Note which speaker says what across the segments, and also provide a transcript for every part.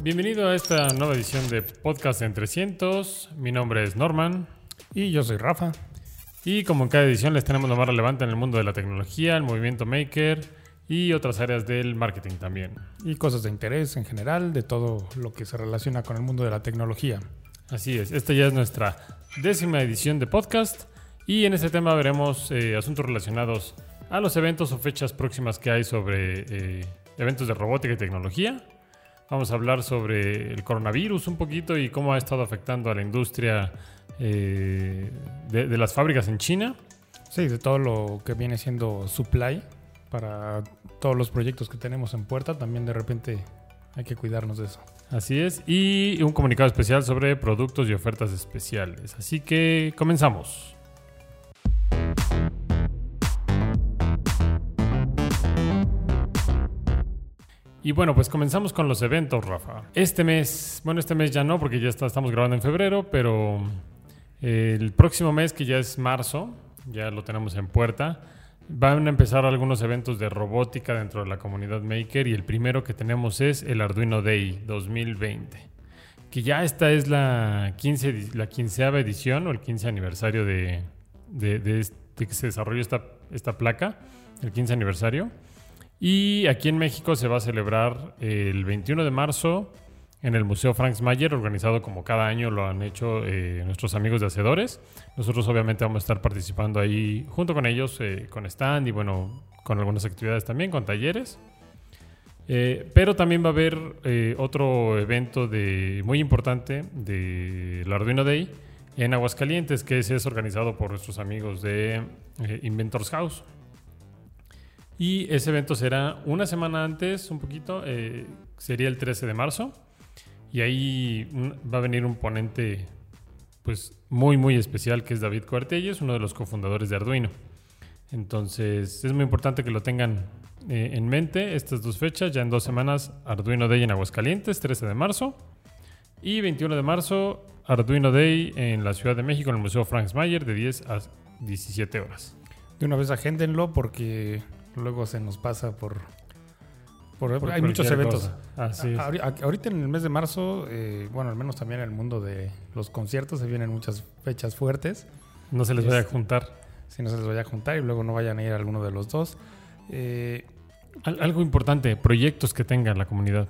Speaker 1: Bienvenido a esta nueva edición de Podcast en 300. Mi nombre es Norman.
Speaker 2: Y yo soy Rafa.
Speaker 1: Y como en cada edición les tenemos lo más relevante en el mundo de la tecnología, el movimiento maker y otras áreas del marketing también.
Speaker 2: Y cosas de interés en general, de todo lo que se relaciona con el mundo de la tecnología.
Speaker 1: Así es, esta ya es nuestra décima edición de podcast y en este tema veremos eh, asuntos relacionados a los eventos o fechas próximas que hay sobre eh, eventos de robótica y tecnología. Vamos a hablar sobre el coronavirus un poquito y cómo ha estado afectando a la industria eh, de, de las fábricas en China.
Speaker 2: Sí, de todo lo que viene siendo supply para todos los proyectos que tenemos en puerta, también de repente hay que cuidarnos de eso.
Speaker 1: Así es, y un comunicado especial sobre productos y ofertas especiales. Así que comenzamos. Y bueno, pues comenzamos con los eventos, Rafa. Este mes, bueno, este mes ya no, porque ya está- estamos grabando en febrero, pero eh, el próximo mes, que ya es marzo, ya lo tenemos en puerta, van a empezar algunos eventos de robótica dentro de la comunidad Maker y el primero que tenemos es el Arduino Day 2020. Que ya esta es la, 15, edi- la quinceava edición o el 15 aniversario de, de- este- que se desarrolló esta, esta placa, el 15 aniversario. Y aquí en México se va a celebrar el 21 de marzo en el Museo Franz Mayer, organizado como cada año lo han hecho eh, nuestros amigos de Hacedores. Nosotros obviamente vamos a estar participando ahí junto con ellos, eh, con stand y bueno, con algunas actividades también, con talleres. Eh, pero también va a haber eh, otro evento de, muy importante del Arduino Day en Aguascalientes, que ese es organizado por nuestros amigos de eh, Inventors House. Y ese evento será una semana antes, un poquito, eh, sería el 13 de marzo. Y ahí un- va a venir un ponente pues muy muy especial que es David Cuartelles, uno de los cofundadores de Arduino. Entonces es muy importante que lo tengan eh, en mente estas dos fechas, ya en dos semanas Arduino Day en Aguascalientes, 13 de marzo, y 21 de marzo Arduino Day en la Ciudad de México en el Museo Franz Mayer de 10 a 17 horas.
Speaker 2: De una vez agéndenlo porque luego se nos pasa por... por-
Speaker 1: Por
Speaker 2: hay muchos eventos.
Speaker 1: Así.
Speaker 2: A- Ahorita en el mes de marzo, eh, bueno, al menos también en el mundo de los conciertos, se vienen muchas fechas fuertes.
Speaker 1: No se les vaya a juntar.
Speaker 2: Si no se les vaya a juntar y luego no vayan a ir a alguno de los dos. Eh,
Speaker 1: Al- algo importante, proyectos que tenga la comunidad.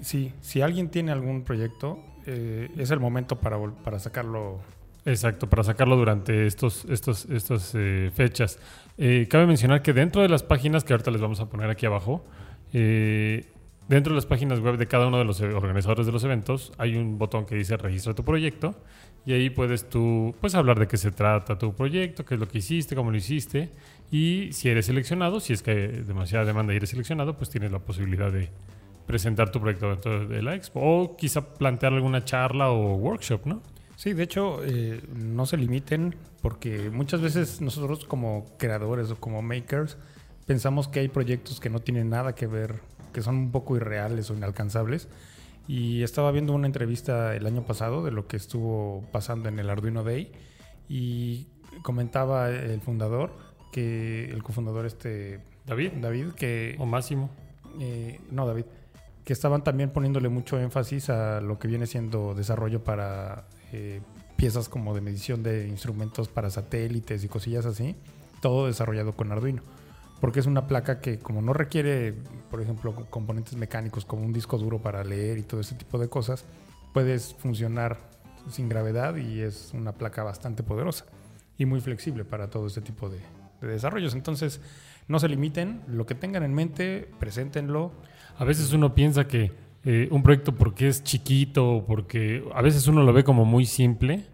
Speaker 2: sí, si alguien tiene algún proyecto, eh, es el momento para, para sacarlo.
Speaker 1: Exacto, para sacarlo durante estos, estos, estas eh, fechas. Eh, cabe mencionar que dentro de las páginas que ahorita les vamos a poner aquí abajo, eh, dentro de las páginas web de cada uno de los eh, organizadores de los eventos, hay un botón que dice registra tu proyecto y ahí puedes tú pues, hablar de qué se trata tu proyecto, qué es lo que hiciste, cómo lo hiciste y si eres seleccionado, si es que hay demasiada demanda y eres seleccionado, pues tienes la posibilidad de presentar tu proyecto dentro de la expo o quizá plantear alguna charla o workshop, ¿no?
Speaker 2: Sí, de hecho, eh, no se limiten porque muchas veces nosotros como creadores o como makers pensamos que hay proyectos que no tienen nada que ver, que son un poco irreales o inalcanzables. Y estaba viendo una entrevista el año pasado de lo que estuvo pasando en el Arduino Day y comentaba el fundador, que el cofundador este
Speaker 1: David
Speaker 2: David, que
Speaker 1: o Máximo.
Speaker 2: eh, no, David. Que estaban también poniéndole mucho énfasis a lo que viene siendo desarrollo para eh, piezas como de medición de instrumentos para satélites y cosillas así. Todo desarrollado con Arduino. Porque es una placa que como no requiere, por ejemplo, co- componentes mecánicos como un disco duro para leer y todo ese tipo de cosas, puedes funcionar sin gravedad y es una placa bastante poderosa y muy flexible para todo este tipo de, de desarrollos. Entonces, no se limiten, lo que tengan en mente, preséntenlo.
Speaker 1: A veces uno piensa que eh, un proyecto porque es chiquito, porque a veces uno lo ve como muy simple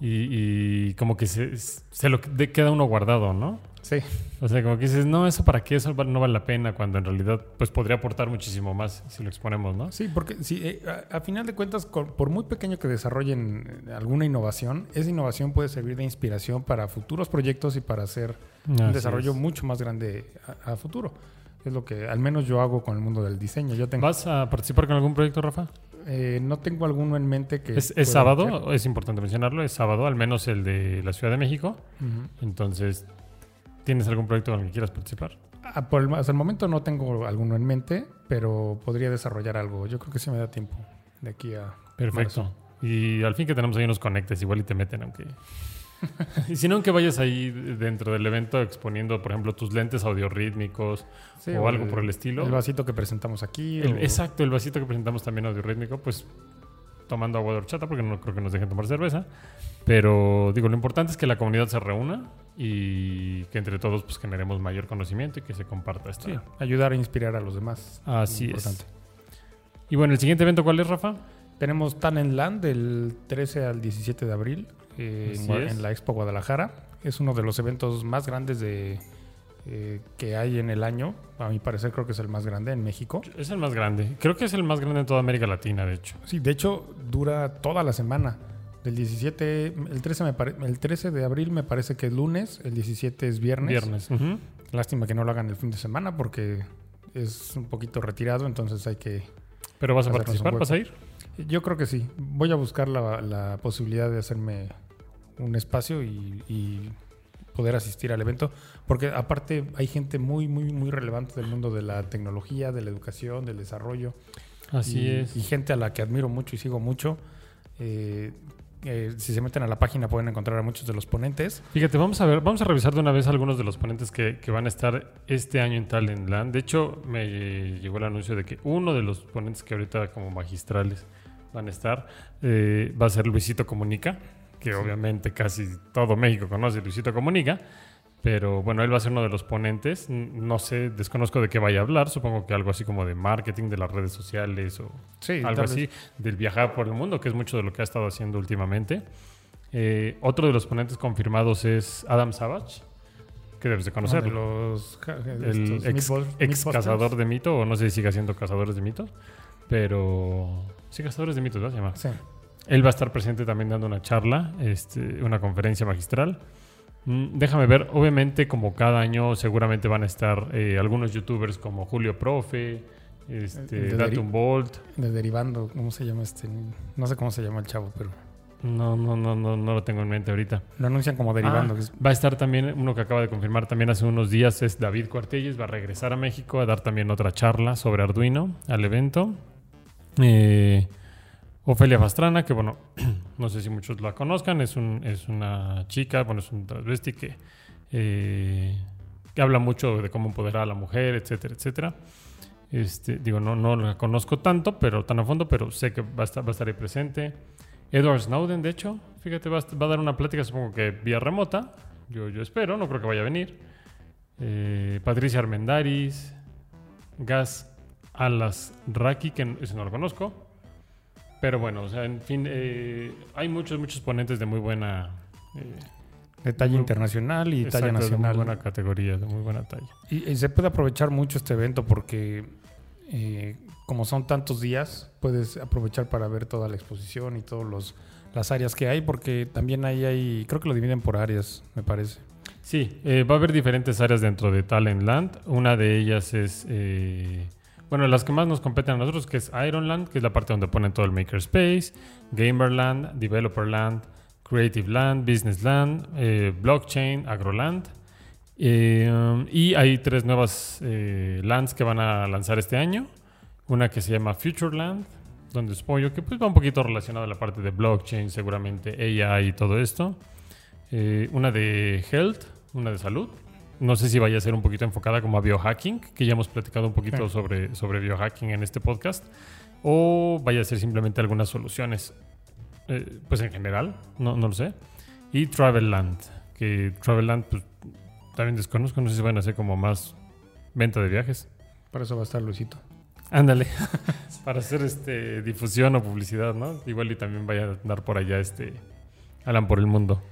Speaker 1: y, y como que se, se lo de- queda uno guardado, ¿no?
Speaker 2: Sí,
Speaker 1: O sea, como que dices, no, eso para qué, eso no vale la pena, cuando en realidad pues podría aportar muchísimo más si lo exponemos, ¿no?
Speaker 2: sí, porque si, eh, a, a final de cuentas, con- por muy pequeño que desarrollen eh, alguna innovación, esa innovación puede servir de inspiración para futuros proyectos y para hacer un desarrollo
Speaker 1: es.
Speaker 2: mucho más grande a, a futuro. Es lo que al menos yo hago con el mundo del diseño. Yo tengo,
Speaker 1: ¿Vas a participar con algún proyecto, Rafa?
Speaker 2: eh, no tengo alguno en mente que...
Speaker 1: Es, sábado, es importante mencionarlo, es sábado, al menos el de la Ciudad de México. Entonces, ¿Tienes algún proyecto con el que quieras participar?
Speaker 2: Ah, por el- hasta el momento no tengo alguno en mente, pero podría desarrollar algo. Yo creo que sí me da tiempo de aquí a...
Speaker 1: Perfecto. Y al fin que tenemos ahí unos conectes, igual y te meten, aunque... y si no, aunque vayas ahí dentro del evento exponiendo, por ejemplo, tus lentes audiorítmicos
Speaker 2: Sí,
Speaker 1: o algo por el estilo.
Speaker 2: El vasito que presentamos aquí.
Speaker 1: El-
Speaker 2: o-
Speaker 1: exacto, el vasito que presentamos también audiorítmico, pues tomando agua de horchata, porque no creo que nos dejen tomar cerveza. Pero digo, lo importante es que la comunidad se reúna y que entre todos pues generemos mayor conocimiento y que se comparta esto.
Speaker 2: Sí, ayudar a inspirar a los demás.
Speaker 1: Así
Speaker 2: Importante.
Speaker 1: es. Y bueno, el siguiente evento, ¿cuál es, Rafa?
Speaker 2: Tenemos Talentland del 13 al 17 de abril eh, en, la Expo Guadalajara. Es uno de los eventos más grandes de, eh, que hay en el año. A mi parecer creo que es el más grande en México.
Speaker 1: Es el más grande. Creo que es el más grande en toda América Latina, de hecho.
Speaker 2: Sí, de hecho dura toda la semana. Del 17, el 13, me pare- el 13 de abril me parece que es lunes, el 17 es viernes.
Speaker 1: Viernes.
Speaker 2: Lástima que no lo hagan el fin de semana porque es un poquito retirado, entonces hay que...
Speaker 1: Pero vas a participar, vas a ir.
Speaker 2: Yo creo que sí. Voy a buscar la, la posibilidad de hacerme un espacio y, y poder asistir al evento, porque aparte hay gente muy, muy, muy relevante del mundo de la tecnología, de la educación, del desarrollo.
Speaker 1: Así
Speaker 2: y,
Speaker 1: es.
Speaker 2: Y gente a la que admiro mucho y sigo mucho. Eh, eh, si se meten a la página pueden encontrar a muchos de los ponentes.
Speaker 1: Fíjate, vamos a ver, vamos a revisar de una vez algunos de los ponentes que, que van a estar este año en Talentland. De hecho, me llegó el anuncio de que uno de los ponentes que ahorita como magistrales van a estar eh, va a ser Luisito Comunica, que obviamente casi todo México conoce Luisito Comunica. Pero bueno, él va a ser uno de los ponentes. No sé, desconozco de qué vaya a hablar. Supongo que algo así como de marketing de las redes sociales o
Speaker 2: Sí,
Speaker 1: algo así, del viajar por el mundo, que es mucho de lo que ha estado haciendo últimamente. Eh, otro de los ponentes confirmados es Adam Savage, que debes de
Speaker 2: los ja- de
Speaker 1: el ex, cazador de mito, o no sé si sigue siendo cazadores de mitos, pero sí, cazadores de mitos, ¿verdad? Se llama.
Speaker 2: Sí.
Speaker 1: Él va a estar presente también dando una charla, este, una conferencia magistral. Mm, déjame ver, obviamente como cada año seguramente van a estar eh, algunos youtubers como Julio Profe, este,
Speaker 2: de
Speaker 1: Datum Bolt.
Speaker 2: De derivando, ¿cómo se llama este? No sé cómo se llama el chavo, pero
Speaker 1: No, no, no, no, no lo tengo en mente ahorita.
Speaker 2: lo anuncian como derivando.
Speaker 1: Ah, va a estar también uno que acaba de confirmar también hace unos días es David Cuartelles, va a regresar a México a dar también otra charla sobre Arduino al evento. Eh, Ofelia Pastrana, que bueno, no sé si muchos la conozcan, es, un, es una chica, bueno, es un travesti que, eh, que habla mucho de cómo empoderar a la mujer, etcétera, etcétera. Este, digo, no, no la conozco tanto, pero tan a fondo, pero sé que va a estar, va a estar ahí presente. Edward Snowden, de hecho, fíjate, va a, dar una plática, supongo que vía remota. Yo, yo espero, no creo que vaya a venir. Eh, Patricia Armendaris, Gas Alas Raki, que ese no lo conozco. Pero bueno, o sea, en fin, eh, hay muchos, muchos ponentes de muy buena. eh,
Speaker 2: de talla
Speaker 1: muy-
Speaker 2: internacional y
Speaker 1: exacto,
Speaker 2: talla
Speaker 1: de
Speaker 2: nacional.
Speaker 1: muy buena categoría, de muy buena talla.
Speaker 2: Y, y se puede aprovechar mucho este evento porque eh, como son tantos días, puedes aprovechar para ver toda la exposición y todas las áreas que hay, porque también ahí hay, creo que lo dividen por áreas, me parece.
Speaker 1: Sí, eh, va a haber diferentes áreas dentro de Talentland. Una de ellas es, eh, bueno, las que más nos competen a nosotros, que es Ironland, que es la parte donde ponen todo el Makerspace, Gamerland, Developerland, Creative Land, Business Land, eh, Blockchain, Agroland. Eh, y hay tres nuevas eh, lands que van a lanzar este año. Una que se llama Futureland, donde supongo que pues, va un poquito relacionado a la parte de blockchain, seguramente AI y todo esto. Una de health, una de salud. No sé si vaya a ser un poquito enfocada como a biohacking, que ya hemos platicado un poquito
Speaker 2: Sí.
Speaker 1: sobre, sobre biohacking en este podcast. O vaya a ser simplemente algunas soluciones, eh, pues en general, no, no lo sé. Y Travelland, que Travelland pues, también desconozco, no sé si van a hacer como más venta de viajes.
Speaker 2: Por eso va a estar Luisito.
Speaker 1: Ándale, para hacer este difusión o publicidad, ¿no? Igual y también vaya a andar por allá este Alan por el mundo.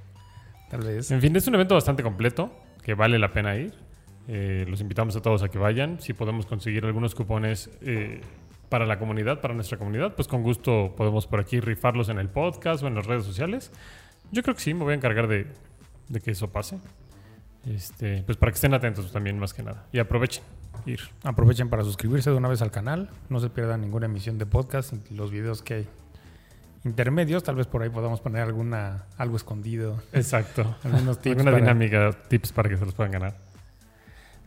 Speaker 2: Tal vez.
Speaker 1: En fin, es un evento bastante completo, que vale la pena ir. Eh, los invitamos a todos a que vayan. Si podemos conseguir algunos cupones eh, para la comunidad, para nuestra comunidad, pues con gusto podemos por aquí rifarlos en el podcast o en las redes sociales. Yo creo que sí, me voy a encargar de, que eso pase. Este, pues para que estén atentos también, más que nada. Y aprovechen ir.
Speaker 2: Aprovechen para suscribirse de una vez al canal, no se pierdan ninguna emisión de podcast y los videos que hay. Intermedios, tal vez por ahí podamos poner alguna algo escondido.
Speaker 1: Exacto.
Speaker 2: Algunos tips
Speaker 1: Alguna
Speaker 2: para-
Speaker 1: dinámica, tips para que se los puedan ganar.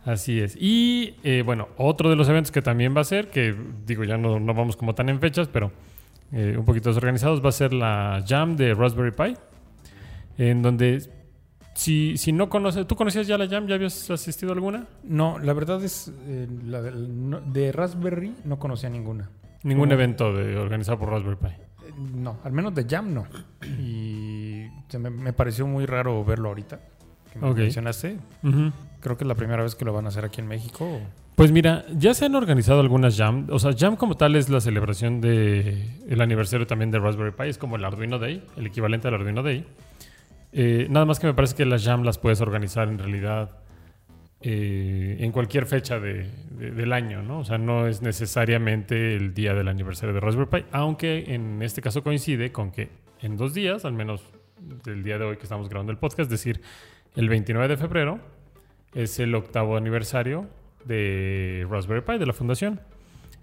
Speaker 1: Así es. Y eh, bueno, otro de los eventos que también va a ser, que digo, ya no, no vamos como tan en fechas, pero eh, un poquito desorganizados, va a ser la Jam de Raspberry Pi, en donde si, si no conoces, ¿tú conocías ya la Jam? ¿Ya habías asistido a alguna?
Speaker 2: No, la verdad es eh, la de, no- de Raspberry no conocía ninguna.
Speaker 1: Ningún
Speaker 2: ¿Cómo?
Speaker 1: evento de, organizado por Raspberry Pi.
Speaker 2: No, al menos de Jam no. Y se me, me pareció muy raro verlo ahorita. Que me mencionaste. Creo que es la primera vez que lo van a hacer aquí en México.
Speaker 1: Pues mira, ya se han organizado algunas Jam. O sea, Jam como tal es la celebración del el aniversario también de Raspberry Pi. Es como el Arduino Day, el equivalente al Arduino Day. Eh, nada más que me parece que las Jam las puedes organizar en realidad eh, en cualquier fecha de- de- del año, ¿no? O sea, no es necesariamente el día del aniversario de Raspberry Pi, aunque en este caso coincide con que en dos días, al menos del día de hoy que estamos grabando el podcast, es decir, el 29 de febrero, es el octavo aniversario de Raspberry Pi, de la fundación.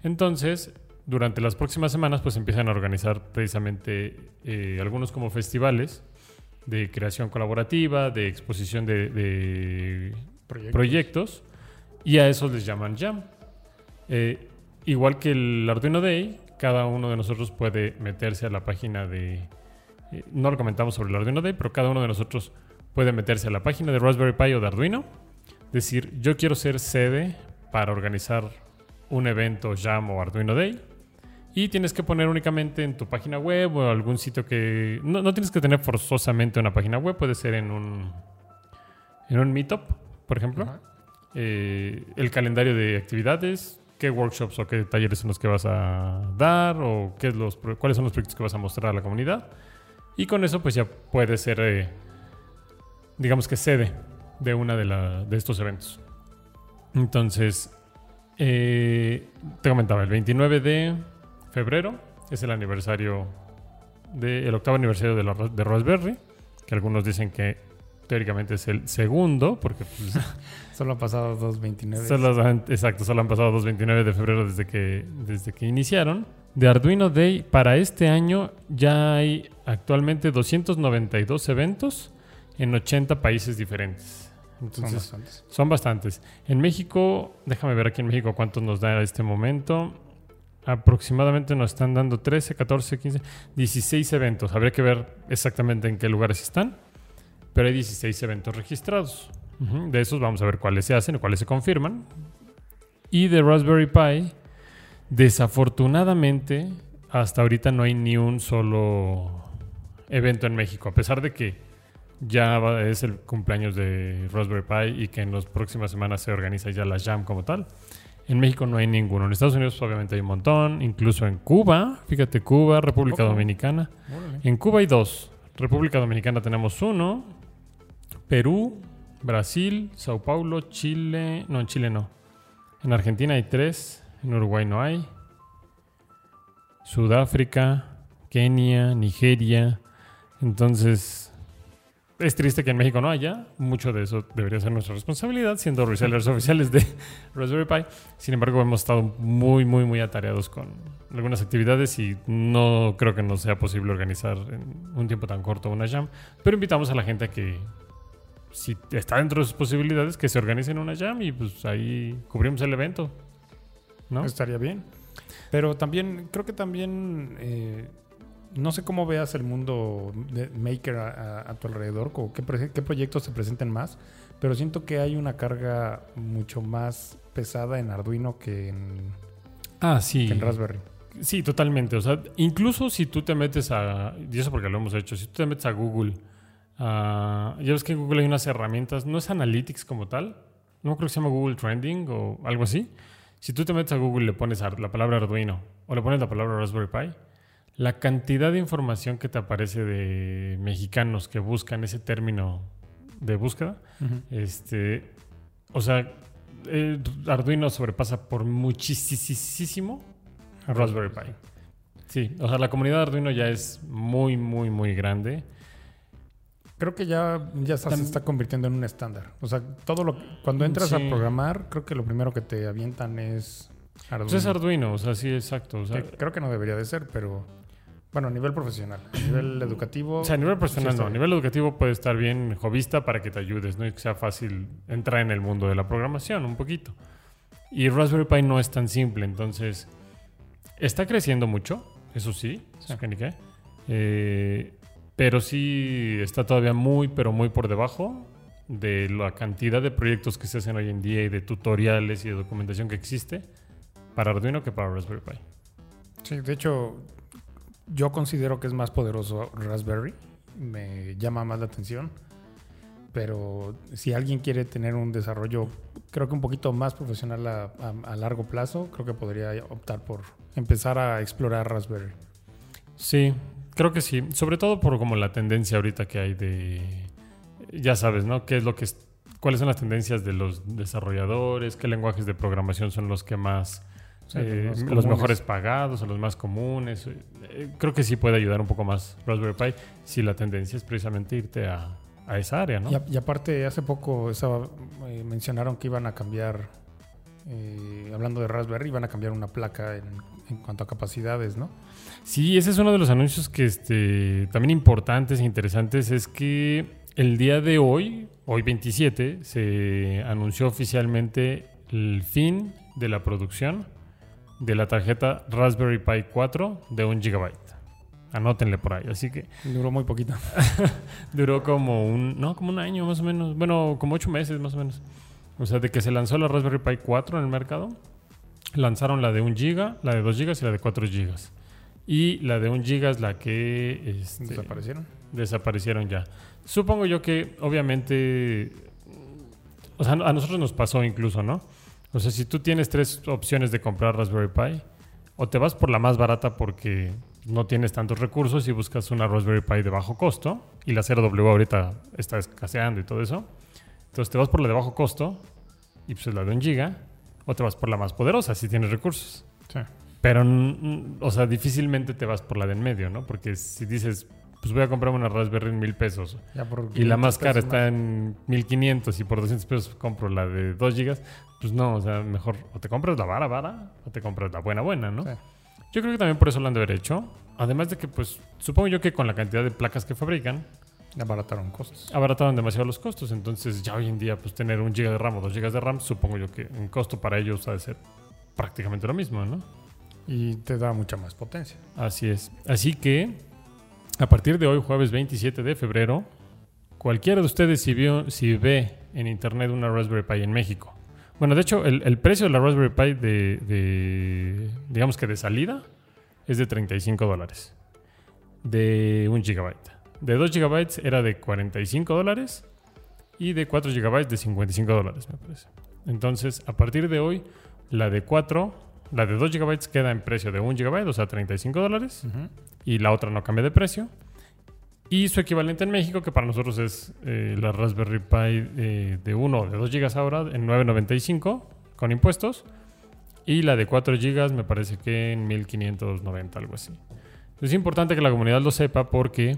Speaker 1: Entonces, durante las próximas semanas, pues empiezan a organizar precisamente eh, algunos como festivales de creación colaborativa, de exposición de
Speaker 2: Proyectos.
Speaker 1: y a esos les llaman Jam. Eh, igual que el Arduino Day, cada uno de nosotros puede meterse a la página de... eh, no lo comentamos sobre el Arduino Day, pero cada uno de nosotros puede meterse a la página de Raspberry Pi o de Arduino, decir, yo quiero ser sede para organizar un evento Jam o Arduino Day. Y tienes que poner únicamente en tu página web o algún sitio que... No, no tienes que tener forzosamente una página web, puede ser en un, en un meetup, por ejemplo eh, el calendario de actividades, qué workshops o qué talleres son los que vas a dar o qué es los, cuáles son los proyectos que vas a mostrar a la comunidad. Y con eso pues ya puedes ser, eh, digamos que sede de una de, la- de estos eventos. Entonces, eh, te comentaba, el 29 de febrero es el aniversario, de, el octavo aniversario de, la de Raspberry, que algunos dicen que teóricamente es el segundo, porque pues,
Speaker 2: Solo han pasado 2.29.
Speaker 1: Solo han- exacto, solo han pasado 2.29 de febrero desde que, desde que iniciaron. De Arduino Day, para este año ya hay actualmente 292 eventos en 80 países diferentes.
Speaker 2: Son
Speaker 1: Entonces,
Speaker 2: bastantes.
Speaker 1: son bastantes. En México, déjame ver aquí en México cuántos nos da a este momento. Aproximadamente nos están dando 13, 14, 15, 16 eventos. Habría que ver exactamente en qué lugares están. Pero hay 16 eventos registrados. De esos vamos a ver cuáles se hacen o cuáles se confirman. Y de Raspberry Pi, desafortunadamente, hasta ahorita no hay ni un solo evento en México. A pesar de que ya va- es el cumpleaños de Raspberry Pi y que en las próximas semanas se organiza ya la Jam como tal. En México no hay ninguno. En Estados Unidos obviamente hay un montón. Incluso en Cuba, fíjate, Cuba, República. Dominicana. En Cuba hay dos. República Dominicana tenemos uno. Perú, Brasil, Sao Paulo, Chile. No, en Chile no. En Argentina hay tres. En Uruguay no hay. Sudáfrica, Kenia, Nigeria. Entonces, es triste que en México no haya. Mucho de eso debería ser nuestra responsabilidad, siendo resellers oficiales de Raspberry Pi. Sin embargo, hemos estado muy, muy, muy atareados con algunas actividades y no creo que nos sea posible organizar en un tiempo tan corto una jam. Pero invitamos a la gente a que, si está dentro de sus posibilidades, que se organicen una jam y pues ahí cubrimos el evento. ¿No?
Speaker 2: Estaría bien. Pero también, creo que también, eh, no sé cómo veas el mundo de maker a, a- a tu alrededor, o qué, qué proyectos se presenten más, pero siento que hay una carga mucho más pesada en Arduino que en,
Speaker 1: Ah, sí.
Speaker 2: que en Raspberry.
Speaker 1: Sí, totalmente. O sea, incluso si tú te metes a. Y eso porque lo hemos hecho. Si tú te metes a Google. Ah, ya ves que en Google hay unas herramientas. No es Analytics como tal. No creo que se llama Google Trending o algo así. Si tú te metes a Google y le pones la palabra Arduino o le pones la palabra Raspberry Pi, la cantidad de información que te aparece de mexicanos que buscan ese término de búsqueda, este, o sea, eh, Arduino sobrepasa por muchísimo a Raspberry Pi. Sí, o sea, la comunidad de Arduino ya es muy, muy, muy grande.
Speaker 2: Creo que ya, ya está- se está convirtiendo en un estándar. O sea, todo lo cuando entras
Speaker 1: Sí.
Speaker 2: a programar, creo que lo primero que te avientan es Arduino.
Speaker 1: Pues es Arduino, o sea, sí, exacto. O sea,
Speaker 2: Que creo que no debería de ser, pero Bueno, a nivel profesional. A nivel educativo.
Speaker 1: O sea, a nivel profesional
Speaker 2: sí
Speaker 1: no. A nivel educativo puede estar bien jovista para que te ayudes, ¿no? Y que sea fácil entrar en el mundo de la programación un poquito. Y Raspberry Pi no es tan simple, entonces está creciendo mucho, eso sí,
Speaker 2: Sí.
Speaker 1: eso que ni qué. Eh, pero sí está todavía muy, pero muy por debajo de la cantidad de proyectos que se hacen hoy en día y de tutoriales y de documentación que existe para Arduino que para Raspberry Pi.
Speaker 2: Sí, de hecho, yo considero que es más poderoso Raspberry. Me llama más la atención. Pero si alguien quiere tener un desarrollo, creo que un poquito más profesional a, a- a largo plazo, creo que podría optar por empezar a explorar Raspberry.
Speaker 1: Sí, creo que sí. Sobre todo por como la tendencia ahorita que hay de. Ya sabes, ¿no? ¿Qué es lo que es- ¿Cuáles son las tendencias de los desarrolladores? ¿Qué lenguajes de programación son los que más.
Speaker 2: Sí,
Speaker 1: eh,
Speaker 2: los
Speaker 1: los,
Speaker 2: comunes.
Speaker 1: mejores pagados o los más comunes? Eh, creo que sí puede ayudar un poco más Raspberry Pi si la tendencia es precisamente irte a, a esa área, ¿no?
Speaker 2: Y, a- y aparte, hace poco estaba, eh, mencionaron que iban a cambiar, eh, hablando de Raspberry, iban a cambiar una placa en, en cuanto a capacidades, ¿no?
Speaker 1: Sí, ese es uno de los anuncios que este, también importantes e interesantes. Es que el día de hoy, hoy 27, se anunció oficialmente el fin de la producción de la tarjeta Raspberry Pi 4 de 1 GB. Anótenle por ahí. Así que
Speaker 2: Duró muy poquito.
Speaker 1: duró como un, no, como un año más o menos. Bueno, como ocho meses más o menos. O sea, de que se lanzó la Raspberry Pi 4 en el mercado, lanzaron la de 1 GB, la de 2 GB y la de 4 GB. Y la de 1 GB es la que este,
Speaker 2: Desaparecieron.
Speaker 1: desaparecieron ya. Supongo yo que, obviamente, o sea, a nosotros nos pasó incluso, ¿no? O sea, si tú tienes tres opciones de comprar Raspberry Pi, o te vas por la más barata porque no tienes tantos recursos y buscas una Raspberry Pi de bajo costo, y la 0W ahorita está escaseando y todo eso. Entonces te vas por la de bajo costo, y pues es la de un giga, o te vas por la más poderosa si tienes recursos.
Speaker 2: Sí.
Speaker 1: Pero, o sea, difícilmente te vas por la de en medio, ¿no? Porque si dices, pues voy a comprarme una Raspberry en mil pesos y la
Speaker 2: 500
Speaker 1: más cara está en 1500 y por 200 pesos compro la de 2 gigas, pues no, o sea, mejor o te compras la vara vara o te compras la buena buena, ¿no?
Speaker 2: Sí.
Speaker 1: Yo creo que también por eso lo han de haber hecho. Además de que, pues, supongo yo que con la cantidad de placas que fabrican,
Speaker 2: Abarataron costos.
Speaker 1: abarataron demasiado los costos. Entonces, ya hoy en día, pues, tener un giga de RAM o dos gigas de RAM, supongo yo que en costo para ellos ha de ser prácticamente lo mismo, ¿no?
Speaker 2: Y te da mucha más potencia.
Speaker 1: Así es. Así que, a partir de hoy, jueves 27 de febrero, cualquiera de ustedes si, vio, si ve en internet una Raspberry Pi en México. Bueno, de hecho, el, el precio de la Raspberry Pi de, de, digamos que de salida, es de 35 dólares. De 1 gigabyte. De 2 gigabytes era de 45 dólares. Y de 4 gigabytes de 55 dólares, me parece. Entonces, a partir de hoy, la de 4, la de 2 gigabytes queda en precio de 1 gigabyte, o sea, 35 dólares
Speaker 2: Ujú.
Speaker 1: y la otra no cambia de precio. Y su equivalente en México, que para nosotros es eh, la Raspberry Pi eh, de 1 o de 2 GB ahora, en 9.95 con impuestos. Y la de 4 GB me parece que en 1.590, algo así. Es importante que la comunidad lo sepa porque,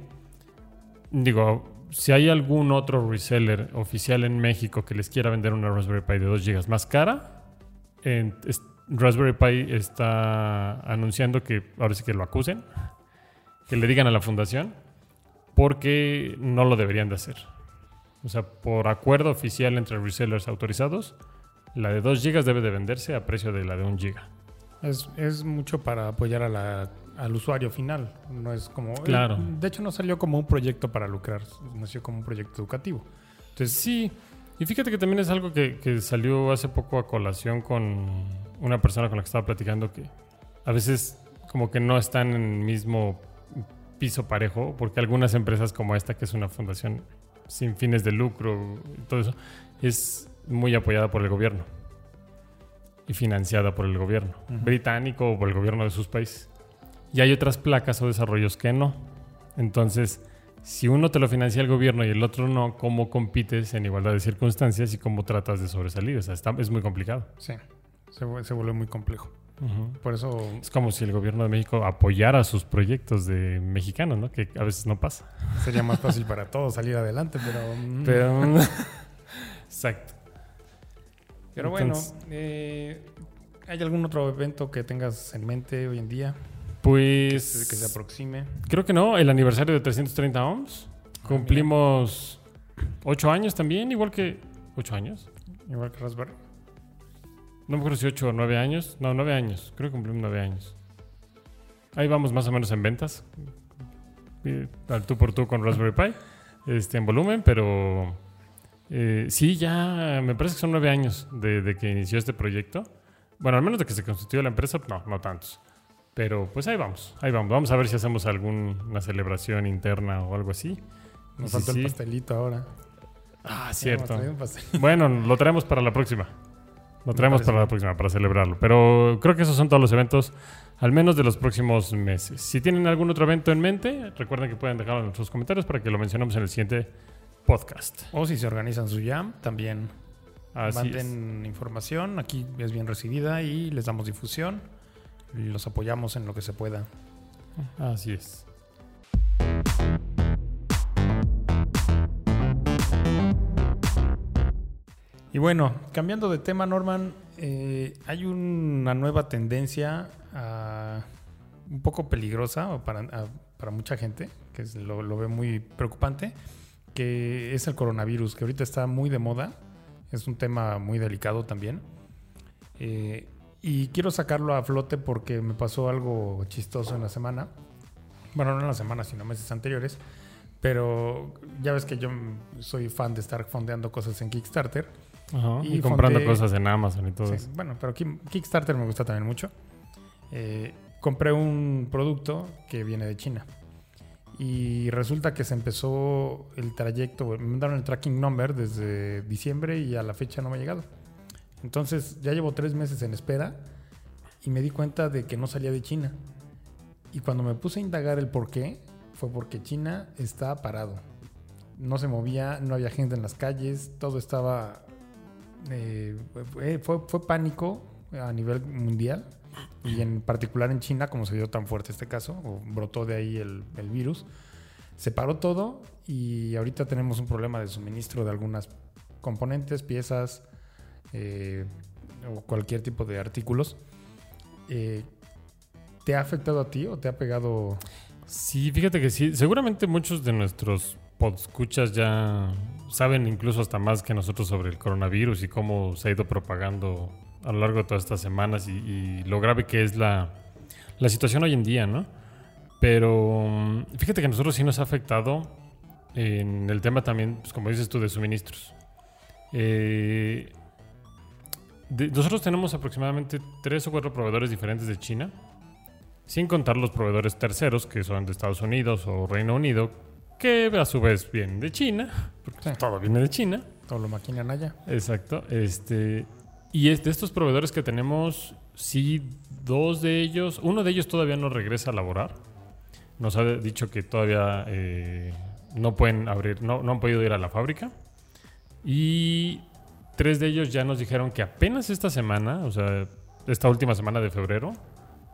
Speaker 1: digo, si hay algún otro reseller oficial en México que les quiera vender una Raspberry Pi de 2 GB más cara, Raspberry Pi está anunciando que ahora sí que lo acusen, que le digan a la fundación, porque no lo deberían de hacer. O sea, por acuerdo oficial entre resellers autorizados, la de 2 GB debe de venderse a precio de la de 1 GB.
Speaker 2: Es, es mucho para apoyar a la- al usuario final. No es como.
Speaker 1: Claro.
Speaker 2: eh, de hecho, no salió como un proyecto para lucrar, nació como un proyecto educativo. Entonces,
Speaker 1: Sí, y fíjate que también es algo que, que salió hace poco a colación con una persona con la que estaba platicando que a veces como que no están en el mismo piso parejo, porque algunas empresas como esta, que es una fundación sin fines de lucro y todo eso, es muy apoyada por el gobierno y financiada por el gobierno británico o por el gobierno de sus países. Y hay otras placas o desarrollos que no. Entonces, si uno te lo financia el gobierno y el otro no, ¿cómo compites en igualdad de circunstancias y cómo tratas de sobresalir? O sea, está- es muy complicado.
Speaker 2: sí, se, se vuelve muy complejo. Por eso,
Speaker 1: Es como si el gobierno de México apoyara sus proyectos de mexicanos, ¿no? Que a veces no pasa.
Speaker 2: sería más fácil para todos salir adelante, pero. mm,
Speaker 1: Pero... Exacto.
Speaker 2: Pero bueno, eh, ¿hay algún otro evento que tengas en mente hoy en día?
Speaker 1: Pues
Speaker 2: Que se aproxime.
Speaker 1: creo que no, el aniversario de 330 ohms. Cumplimos 8 años también, igual que 8 años.
Speaker 2: Igual que Raspberry.
Speaker 1: No me acuerdo si 8 o 9 años. No, 9 años. Creo que cumplimos 9 años. Ahí vamos más o menos en ventas. Al tú por tú con Raspberry Pi. Este, en volumen, pero eh, sí, ya me parece que son 9 años de, de que inició este proyecto. Bueno, al menos de que se constituyó la empresa, no, no tantos. Pero pues ahí vamos, ahí vamos. Vamos a ver si hacemos alguna celebración interna o algo así.
Speaker 2: Nos
Speaker 1: sí.
Speaker 2: el pastelito ahora.
Speaker 1: Ah, cierto. Bueno, lo traemos para la próxima. Lo traemos para la próxima, para celebrarlo. Pero creo que esos son todos los eventos, al menos de los próximos meses. Si tienen algún otro evento en mente, recuerden que pueden dejarlo en nuestros comentarios para que lo mencionemos en el siguiente podcast.
Speaker 2: O si se organizan su jam, también
Speaker 1: Así es.
Speaker 2: manden información. Aquí es bien recibida y les damos difusión. Los apoyamos en lo que se pueda.
Speaker 1: Así es.
Speaker 2: Y bueno, cambiando de tema, Norman, eh, hay una nueva tendencia ah, un poco peligrosa para, ah, para mucha gente, que es- lo, lo ve muy preocupante, que es el coronavirus, que ahorita está muy de moda. Es un tema muy delicado también. Eh, y quiero sacarlo a flote porque me pasó algo chistoso en la semana. Bueno, no en la semana, sino meses anteriores. Pero ya ves que yo soy fan de estar fondeando cosas en Kickstarter.
Speaker 1: Ajá,
Speaker 2: Y
Speaker 1: Y, comprando
Speaker 2: fondeé-
Speaker 1: cosas en Amazon y todo
Speaker 2: Sí,
Speaker 1: eso.
Speaker 2: bueno, pero Ki- Kickstarter me gusta también mucho. Eh, compré un producto que viene de China. Y resulta que se empezó el trayecto, me mandaron el tracking number desde diciembre y a la fecha no me ha llegado. Entonces ya llevo tres meses en espera y me di cuenta de que no salía de China. Y cuando me puse a indagar el por qué, fue porque China está parado. No se movía, no había gente en las calles, todo estaba eh, fue, pánico a nivel mundial y en particular en China, como se dio tan fuerte este caso, brotó de ahí el, el virus, se paró todo y ahorita tenemos un problema de suministro de algunas componentes, piezas eh, o cualquier tipo de artículos. Eh, ¿Te ha afectado a ti o te ha pegado?
Speaker 1: Sí, fíjate que sí. Seguramente muchos de nuestros podscuchas ya saben incluso hasta más que nosotros sobre el coronavirus y cómo se ha ido propagando a lo largo de todas estas semanas y, lo grave que es la, la situación hoy en día, ¿no? Pero mm, fíjate que a nosotros sí nos ha afectado en el tema también, pues, como dices tú, de suministros. Eh, de- nosotros tenemos aproximadamente tres o cuatro proveedores diferentes de China sin contar los proveedores terceros que son de Estados Unidos o Reino Unido, que a su vez vienen de China, porque
Speaker 2: Sí.
Speaker 1: todo viene de China.
Speaker 2: Todo lo maquinan allá.
Speaker 1: Exacto. Este, y es de estos proveedores que tenemos, sí, dos de ellos, uno de ellos todavía no regresa a laborar. Nos ha dicho que todavía eh, no pueden abrir, no, no han podido ir a la fábrica. Y tres de ellos ya nos dijeron que apenas esta semana, o sea, esta última semana de febrero,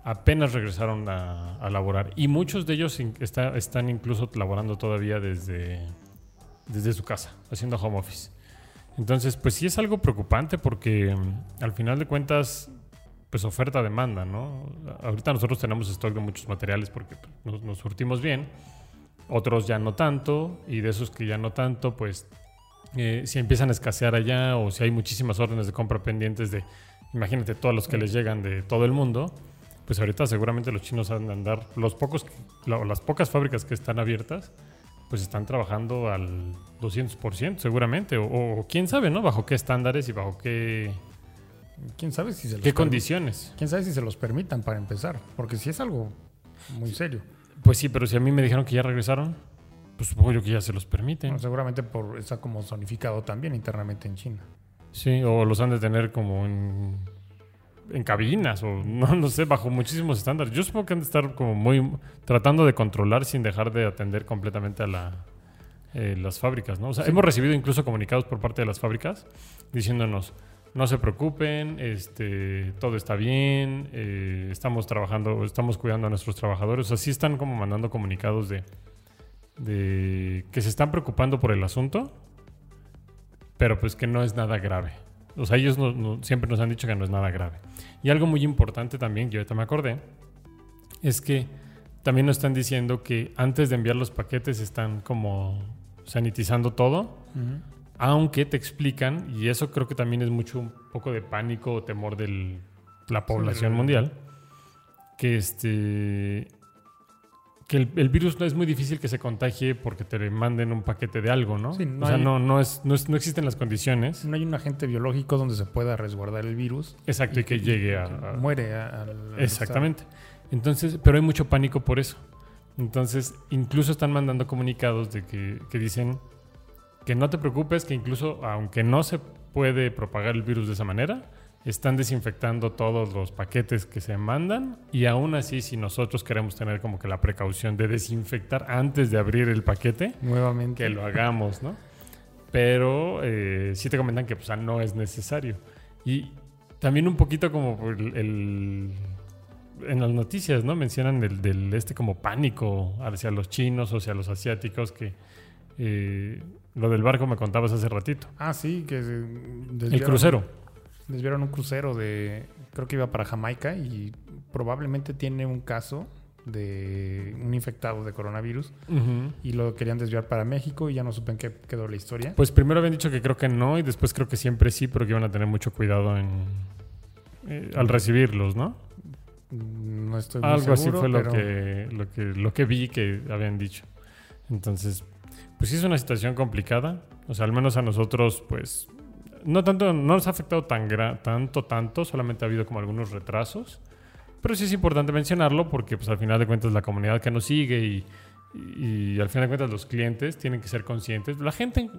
Speaker 1: apenas regresaron a, a laborar. Y muchos de ellos está- están incluso laborando todavía desde, desde su casa, haciendo home office. Entonces, pues sí es algo preocupante porque mm, al final de cuentas, pues oferta-demanda, ¿no? Ahorita nosotros tenemos stock de muchos materiales porque pues, nos surtimos bien, otros ya no tanto, y de esos que ya no tanto, pues eh, si empiezan a escasear allá o si hay muchísimas órdenes de compra pendientes de, imagínate, todos los que les llegan de todo el mundo, pues ahorita seguramente los chinos han de andar, los pocos, la- las pocas fábricas que están abiertas, pues están trabajando al 200% seguramente, o, o quién sabe, ¿no? Bajo qué estándares y bajo qué,
Speaker 2: ¿Quién sabe si se los
Speaker 1: qué condiciones.
Speaker 2: ¿Quién sabe si se los permitan para empezar? Porque si es algo muy serio.
Speaker 1: Pues sí, pero si a mí me dijeron que ya regresaron, pues supongo yo que ya se los permiten.
Speaker 2: Bueno, seguramente por está como zonificado también internamente en China.
Speaker 1: Sí, o los han de tener como en, en cabinas o no, no sé, bajo muchísimos estándares. Yo supongo que han de estar como muy tratando de controlar sin dejar de atender completamente a la, eh, las fábricas, ¿no? O sea,
Speaker 2: Sí.
Speaker 1: hemos recibido incluso comunicados por parte de las fábricas diciéndonos, no se preocupen, este, todo está bien, eh, estamos trabajando, estamos cuidando a nuestros trabajadores. O sea, sí están como mandando comunicados de, de que se están preocupando por el asunto, pero pues que no es nada grave. O sea, ellos no- no- siempre nos han dicho que no es nada grave. Y algo muy importante también, que ahorita me acordé, es que también nos están diciendo que antes de enviar los paquetes están como sanitizando todo, aunque te explican, y eso creo que también es mucho un poco de pánico o temor de la población
Speaker 2: del-
Speaker 1: mundial, que este que el, el virus no es muy difícil que se contagie porque te manden un paquete de algo, ¿no?
Speaker 2: Sí, no
Speaker 1: o sea,
Speaker 2: hay-
Speaker 1: no, no, es, no, es- no existen las condiciones.
Speaker 2: No hay un agente biológico donde se pueda resguardar el virus.
Speaker 1: Exacto, y que llegue a... a-
Speaker 2: Muere a- al
Speaker 1: Exactamente. Entonces, pero hay mucho pánico por eso. Entonces, incluso están mandando comunicados de que, que dicen que no te preocupes, que incluso aunque no se puede propagar el virus de esa manera, están desinfectando todos los paquetes que se mandan y aún así si nosotros queremos tener como que la precaución de desinfectar antes de abrir el paquete.
Speaker 2: Nuevamente.
Speaker 1: que lo hagamos, ¿no? Pero eh, sí te comentan que pues, ah, no es necesario. Y también un poquito como el, el- en las noticias, ¿no? Mencionan el del este como pánico hacia los chinos o hacia los asiáticos que eh, lo del barco me contabas hace ratito.
Speaker 2: Ah, sí, que se
Speaker 1: El crucero.
Speaker 2: Desviaron un crucero de, creo que iba para Jamaica y probablemente tiene un caso de un infectado de coronavirus y lo querían desviar para México y ya no supe en qué quedó la historia.
Speaker 1: Pues primero habían dicho que creo que no y después creo que siempre sí, pero que iban a tener mucho cuidado en eh, al recibirlos, ¿no?
Speaker 2: No estoy muy
Speaker 1: Algo así fue lo que, lo, que, lo que vi que habían dicho. Entonces, pues sí es una situación complicada. O sea, al menos a nosotros, pues, no tanto, no nos ha afectado tan tanto, tanto, solamente ha habido como algunos retrasos. Pero sí es importante mencionarlo porque, pues, al final de cuentas, la comunidad que nos sigue y, y, al final de cuentas los clientes tienen que ser conscientes. La gente en,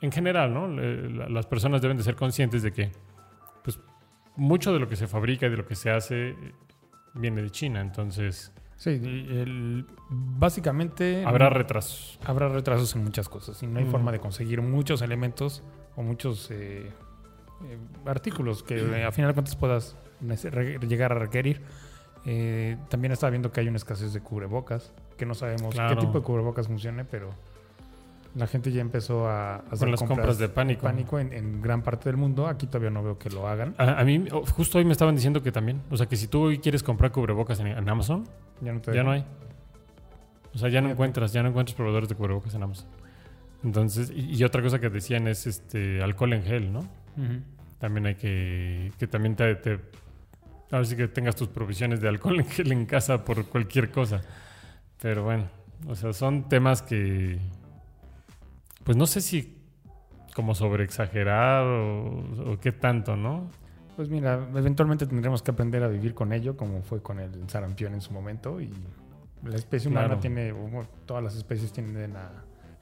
Speaker 1: en general, ¿no? Le- las personas deben de ser conscientes de que, pues, mucho de lo que se fabrica y de lo que se hace eh, viene de China. Entonces,
Speaker 2: Sí, el- básicamente
Speaker 1: habrá retrasos.
Speaker 2: habrá retrasos en muchas cosas y no hay
Speaker 1: Mm.
Speaker 2: forma de conseguir muchos elementos o muchos eh, eh, artículos que eh, a final de cuentas puedas llegar a requerir. Eh, también estaba viendo que hay una escasez de cubrebocas, que no sabemos
Speaker 1: Claro.
Speaker 2: qué tipo de cubrebocas funcione, pero la gente ya empezó a, hacer
Speaker 1: Con las compras de pánico.
Speaker 2: pánico en, en gran parte del mundo. Aquí todavía no veo que lo hagan.
Speaker 1: A, a mí, oh, justo hoy me estaban diciendo que también. O sea, que si tú hoy quieres comprar cubrebocas en, en Amazon,
Speaker 2: Ya no, te
Speaker 1: ya
Speaker 2: dejan.
Speaker 1: no hay. O sea, ya no encuentras, ya no encuentras proveedores de cubrebocas en Amazon. Entonces, y, y otra cosa que decían es este alcohol en gel, ¿no? También hay que. que también te. te ahora sí que tengas tus provisiones de alcohol en gel en casa por cualquier cosa. Pero bueno, o sea, son temas que. Pues no sé si como sobre exagerar o, o qué tanto, ¿no?
Speaker 2: Pues mira, eventualmente tendremos que aprender a vivir con ello, como fue con el sarampión en su momento. Y la especie humana
Speaker 1: Claro.
Speaker 2: tiene, todas las especies tienden a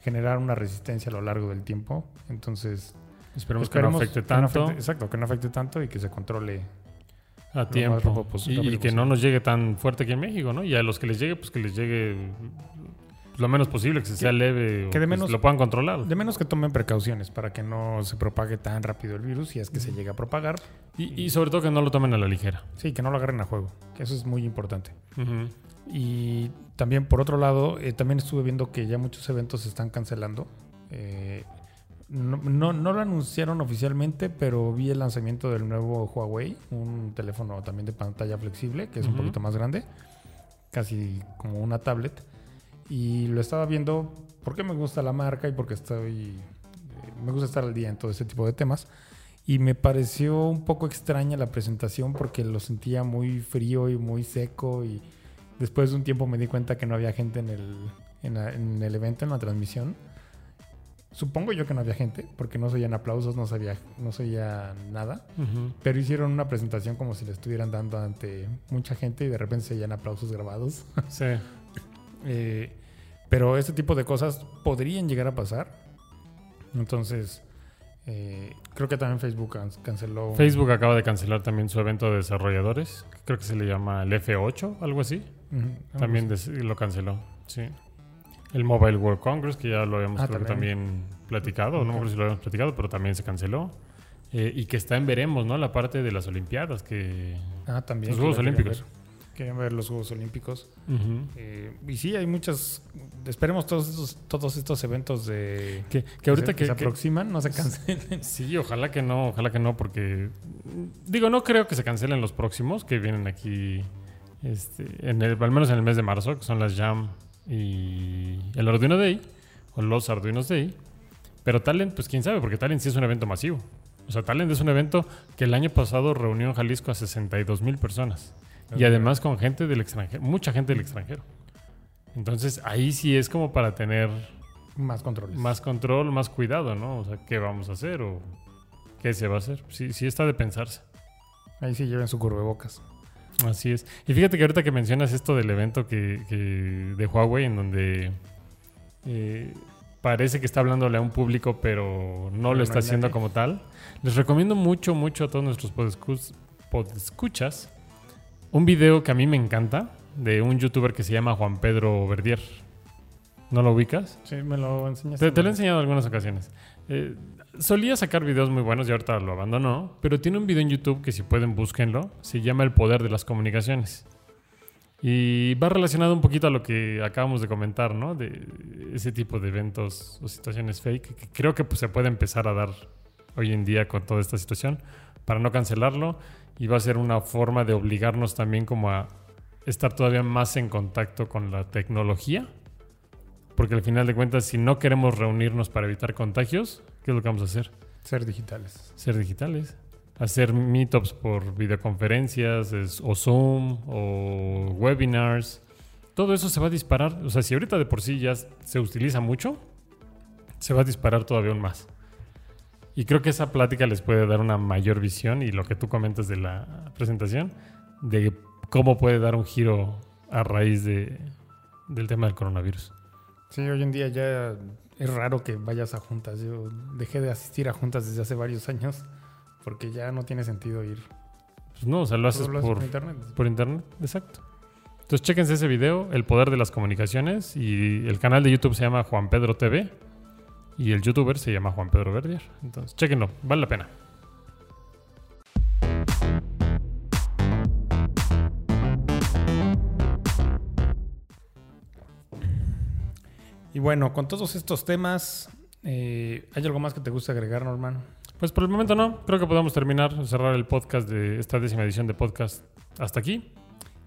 Speaker 2: generar una resistencia a lo largo del tiempo. Entonces,
Speaker 1: Esperemos, que no afecte
Speaker 2: que no
Speaker 1: tanto
Speaker 2: afecte- exacto, que no afecte tanto y que se controle.
Speaker 1: a
Speaker 2: más
Speaker 1: tiempo.
Speaker 2: pos-
Speaker 1: y, y que no nos llegue tan fuerte aquí en México, ¿no? Y a los que les llegue, pues que les llegue lo menos posible, que se sea leve o
Speaker 2: que de menos-
Speaker 1: lo puedan controlar.
Speaker 2: De menos que tomen precauciones para que no se propague tan rápido el virus, si es que se llega a propagar.
Speaker 1: Y, y sobre todo que no lo tomen a la ligera.
Speaker 2: Sí, que no lo agarren a juego, que eso es muy importante.
Speaker 1: Ujú.
Speaker 2: Y también, por otro lado, eh, también estuve viendo que ya muchos eventos se están cancelando. Eh, no, no, no lo anunciaron oficialmente, pero vi el lanzamiento del nuevo Huawei, un teléfono también de pantalla flexible, que es un
Speaker 1: Ujú.
Speaker 2: poquito más grande, casi como una tablet. Y lo estaba viendo porque me gusta la marca y porque estoy. eh, me gusta estar al día en todo ese tipo de temas. Y me pareció un poco extraña la presentación porque lo sentía muy frío y muy seco. Y después de un tiempo me di cuenta que no había gente en el, en la- en el evento, en la transmisión. Supongo yo que no había gente, porque no se oían aplausos, no se oía, no se oía nada. Pero hicieron una presentación como si le estuvieran dando ante mucha gente y de repente se oían aplausos grabados.
Speaker 1: Sí.
Speaker 2: Eh, pero este tipo de cosas podrían llegar a pasar. Entonces, eh, creo que también Facebook can- canceló.
Speaker 1: Facebook acaba de cancelar también su evento de desarrolladores. Creo que se le llama el F8, algo así. También lo canceló. Sí. El Mobile World Congress, que ya lo habíamos
Speaker 2: Ah,
Speaker 1: creo que también platicado, no acuerdo si lo habíamos platicado, pero también se canceló. Eh, y que está en veremos, ¿no? La parte de las Olimpiadas, que...
Speaker 2: Ah, también.
Speaker 1: Los Juegos Olímpicos.
Speaker 2: ver. Querían ver los Juegos Olímpicos. Eh, y sí, hay muchas. Esperemos todos estos, todos estos eventos de.
Speaker 1: Que, que ahorita
Speaker 2: se,
Speaker 1: que,
Speaker 2: se aproximan, no se cancelen.
Speaker 1: Sí, ojalá que no, ojalá que no, porque... Digo, no creo que se cancelen los próximos que vienen aquí Este, en el, al menos en el mes de marzo, que son las Jam y el Arduino Day, o los Arduinos Day. Pero Talent, pues quién sabe, porque Talent sí es un evento masivo. O sea, Talent es un evento que el año pasado reunió en Jalisco a 62 mil personas. Y además con gente del extranjero, mucha gente del extranjero. Entonces ahí sí es como para tener
Speaker 2: Más controles.
Speaker 1: más control, más cuidado, ¿no? O sea, ¿qué vamos a hacer o qué se va a hacer? Sí, sí está de pensarse.
Speaker 2: Ahí sí lleven su cubrebocas.
Speaker 1: Así es. Y fíjate que ahorita que mencionas esto del evento que, que- de Huawei, en donde eh, parece que está hablándole a un público, pero no
Speaker 2: no
Speaker 1: lo está haciendo
Speaker 2: nadie.
Speaker 1: como tal, les recomiendo mucho, mucho a todos nuestros podescuchas un video que a mí me encanta de un youtuber que se llama Juan Pedro Verdier. ¿No lo ubicas?
Speaker 2: Sí, me lo enseñaste.
Speaker 1: Te, te lo he enseñado en algunas ocasiones. Eh, solía sacar videos muy buenos y ahorita lo abandonó, pero tiene un video en YouTube que si pueden búsquenlo, se llama El Poder de las Comunicaciones. Y va relacionado un poquito a lo que acabamos de comentar, ¿no? De ese tipo de eventos o situaciones fake, que creo que pues, se puede empezar a dar hoy en día con toda esta situación para no cancelarlo y va a ser una forma de obligarnos también como a estar todavía más en contacto con la tecnología porque al final de cuentas, si no queremos reunirnos para evitar contagios, ¿qué es lo que vamos a hacer?
Speaker 2: Ser digitales.
Speaker 1: Ser digitales. Hacer meetups por videoconferencias es- o Zoom o webinars. Todo eso se va a disparar. O sea, si ahorita de por sí ya se utiliza mucho, se va a disparar todavía aún más. Y creo que esa plática les puede dar una mayor visión y lo que tú comentas de la presentación, de cómo puede dar un giro a raíz de, del tema del coronavirus.
Speaker 2: Sí, hoy en día ya es raro que vayas a juntas. Yo dejé de asistir a juntas desde hace varios años porque ya no tiene sentido ir.
Speaker 1: Pues no, o sea, lo haces
Speaker 2: Todo lo haces
Speaker 1: por,
Speaker 2: por internet.
Speaker 1: por internet. Exacto. Entonces, chéquense ese video, El Poder de las Comunicaciones. Y el canal de YouTube se llama Juan Pedro TV. Y el youtuber se llama Juan Pedro Verdier. Entonces, chéquenlo, vale la pena.
Speaker 2: Y bueno, con todos estos temas, eh, ¿hay algo más que te guste agregar, Norman?
Speaker 1: Pues por el momento no. Creo que podemos terminar, cerrar el podcast de esta décima edición de podcast hasta aquí.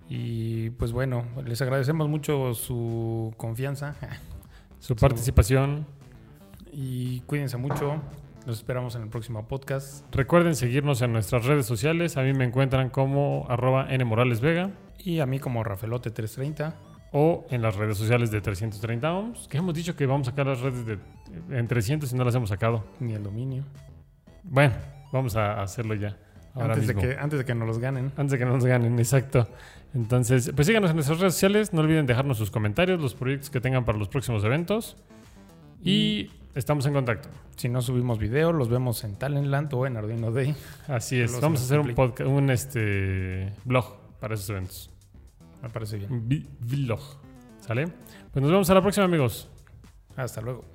Speaker 2: Y pues bueno, les agradecemos mucho su confianza
Speaker 1: Su participación.
Speaker 2: y cuídense mucho. Los esperamos en el próximo podcast.
Speaker 1: Recuerden seguirnos en nuestras redes sociales. A mí me encuentran como arroba nmoralesvega
Speaker 2: Y a mí como Rafelote330.
Speaker 1: O en las redes sociales de 330 ohms. Que hemos dicho que vamos a sacar las redes de, en 300 y no las hemos sacado.
Speaker 2: Ni el dominio.
Speaker 1: Bueno, vamos a hacerlo ya. Ahora
Speaker 2: Antes de, que, antes de que nos los ganen.
Speaker 1: Antes de que no nos ganen, exacto. Entonces, pues síganos en nuestras redes sociales. No olviden dejarnos sus comentarios, los proyectos que tengan para los próximos eventos. Y estamos en contacto.
Speaker 2: Si no subimos video, los vemos en Talentland o en Arduino Day.
Speaker 1: Así es.
Speaker 2: Los
Speaker 1: Vamos a hacer un podcast, un este blog para esos eventos.
Speaker 2: Me parece bien.
Speaker 1: Vlog. ¿Sale? Pues nos vemos a la próxima, amigos.
Speaker 2: Hasta luego.